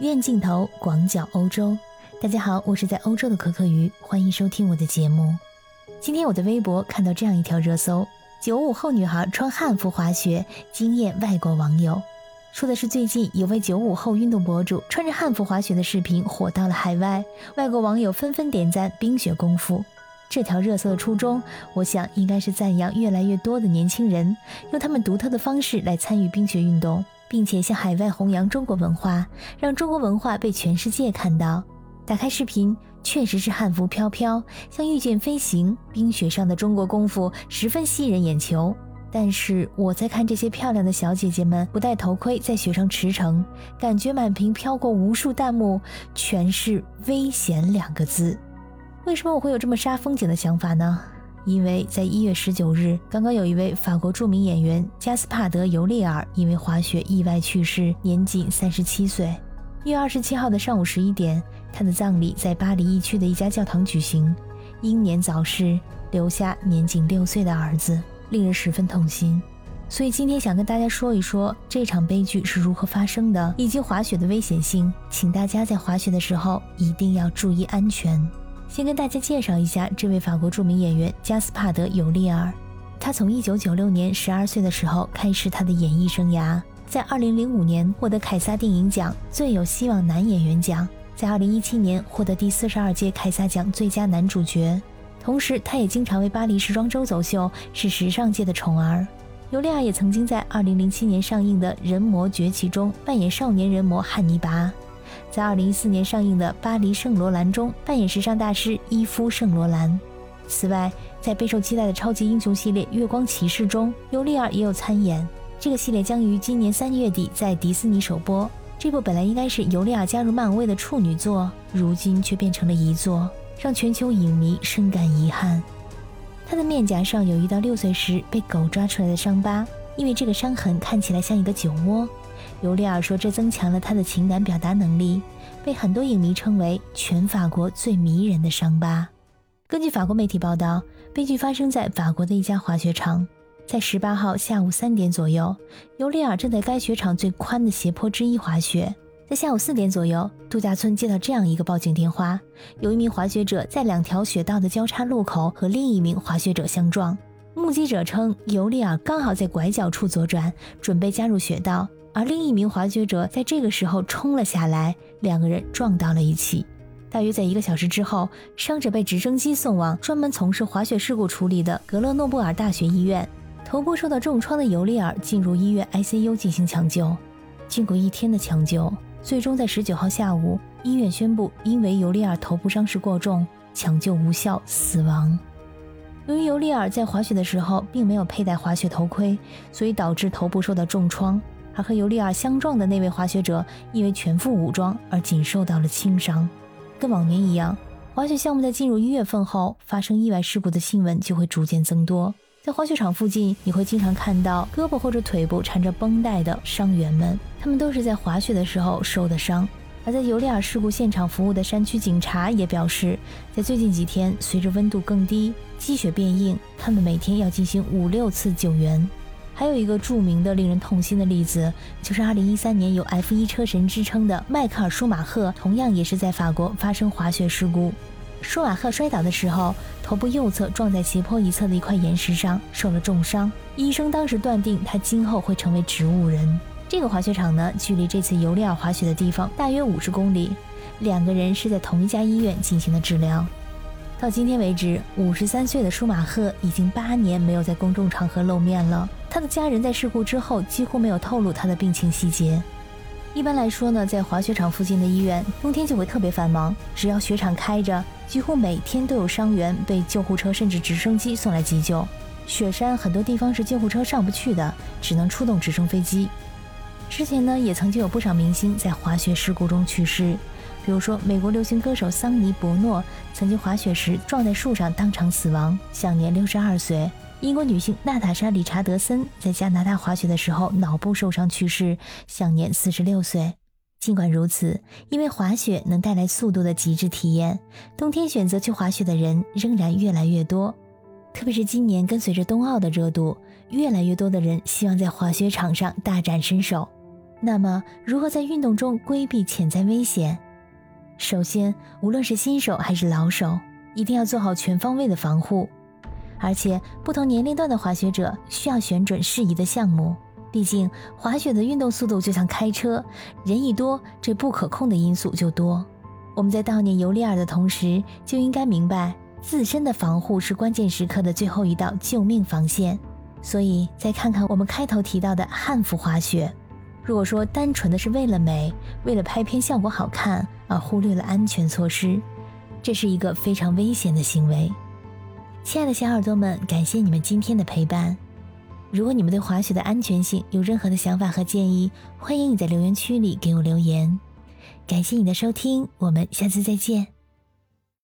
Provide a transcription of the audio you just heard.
远镜头广角欧洲，大家好，我是在欧洲的可可鱼，欢迎收听我的节目。今天我的微博看到这样一条热搜：九五后女孩穿汉服滑雪惊艳外国网友。说的是最近有位九五后运动博主穿着汉服滑雪的视频火到了海外，外国网友纷纷点赞冰雪功夫。这条热搜的初衷，我想应该是赞扬越来越多的年轻人用他们独特的方式来参与冰雪运动，并且向海外弘扬中国文化，让中国文化被全世界看到。打开视频，确实是汉服飘飘，像御剑飞行，冰雪上的中国功夫十分吸引人眼球。但是我在看这些漂亮的小姐姐们不戴头盔在雪上驰骋，感觉满屏飘过无数弹幕，全是危险两个字。为什么我会有这么杀风景的想法呢？因为在一月十九日，刚刚有一位法国著名演员加斯帕德·尤利尔因为滑雪意外去世，年仅三十七岁。一月二十七号的上午十一点，他的葬礼在巴黎一区的一家教堂举行，英年早逝，留下年仅六岁的儿子，令人十分痛心。所以今天想跟大家说一说这场悲剧是如何发生的，以及滑雪的危险性，请大家在滑雪的时候一定要注意安全。先跟大家介绍一下这位法国著名演员加斯帕德·尤利尔。他从1996年12岁的时候开始他的演艺生涯，在2005年获得凯撒电影奖最有希望男演员奖，在2017年获得第42届凯撒奖最佳男主角。同时，他也经常为巴黎时装周走秀，是时尚界的宠儿。尤利尔也曾经在2007年上映的《人魔崛起》中扮演少年人魔汉尼拔。在二零一四年上映的《巴黎圣罗兰》中扮演时尚大师伊夫·圣罗兰。此外，在备受期待的超级英雄系列《月光骑士》中，尤利尔也有参演。这个系列将于今年三月底在迪士尼首播。这部本来应该是尤利尔加入漫威的处女作，如今却变成了遗作，让全球影迷深感遗憾。他的面颊上有一道六岁时被狗抓出来的伤疤，因为这个伤痕看起来像一个酒窝。尤利尔说：“这增强了他的情感表达能力，被很多影迷称为全法国最迷人的伤疤。”根据法国媒体报道，悲剧发生在法国的一家滑雪场。在十八号下午三点左右，尤利尔正在该雪场最宽的斜坡之一滑雪。在下午四点左右，度假村接到这样一个报警电话：有一名滑雪者在两条雪道的交叉路口和另一名滑雪者相撞。目击者称，尤利尔刚好在拐角处左转，准备加入雪道。而另一名滑雪者在这个时候冲了下来，两个人撞到了一起。大约在一个小时之后，伤者被直升机送往专门从事滑雪事故处理的格勒诺布尔大学医院。头部受到重创的尤利尔进入医院 ICU 进行抢救。经过一天的抢救，最终在十九号下午，医院宣布因为尤利尔头部伤势过重，抢救无效死亡。由于尤利尔在滑雪的时候并没有佩戴滑雪头盔，所以导致头部受到重创。而和尤利尔相撞的那位滑雪者，因为全副武装而仅受到了轻伤。跟往年一样，滑雪项目在进入一月份后，发生意外事故的新闻就会逐渐增多。在滑雪场附近，你会经常看到胳膊或者腿部缠着绷带的伤员们，他们都是在滑雪的时候受的伤。而在尤利尔事故现场服务的山区警察也表示，在最近几天，随着温度更低，积雪变硬，他们每天要进行五六次救援。还有一个著名的、令人痛心的例子，就是2013年有 F1 车神之称的迈克尔·舒马赫，同样也是在法国发生滑雪事故。舒马赫摔倒的时候，头部右侧撞在斜坡一侧的一块岩石上，受了重伤。医生当时断定他今后会成为植物人。这个滑雪场呢，距离这次尤利尔滑雪的地方大约五十公里。两个人是在同一家医院进行的治疗。到今天为止，五十三岁的舒马赫已经八年没有在公众场合露面了。他的家人在事故之后几乎没有透露他的病情细节。一般来说呢，在滑雪场附近的医院，冬天就会特别繁忙。只要雪场开着，几乎每天都有伤员被救护车甚至直升机送来急救。雪山很多地方是救护车上不去的，只能出动直升飞机。之前呢，也曾经有不少明星在滑雪事故中去世。比如说，美国流行歌手桑尼·伯诺曾经滑雪时撞在树上，当场死亡，享年六十二岁。英国女性娜塔莎·理查德森在加拿大滑雪的时候脑部受伤去世，享年四十六岁。尽管如此，因为滑雪能带来速度的极致体验，冬天选择去滑雪的人仍然越来越多。特别是今年跟随着冬奥的热度，越来越多的人希望在滑雪场上大展身手。那么，如何在运动中规避潜在危险？首先，无论是新手还是老手，一定要做好全方位的防护。而且，不同年龄段的滑雪者需要选准适宜的项目。毕竟，滑雪的运动速度就像开车，人一多，这不可控的因素就多。我们在悼念尤利尔的同时，就应该明白，自身的防护是关键时刻的最后一道救命防线。所以，再看看我们开头提到的汉服滑雪。如果说单纯的是为了美，为了拍片效果好看而忽略了安全措施，这是一个非常危险的行为。亲爱的小耳朵们，感谢你们今天的陪伴。如果你们对滑雪的安全性有任何的想法和建议，欢迎你在留言区里给我留言。感谢你的收听，我们下次再见。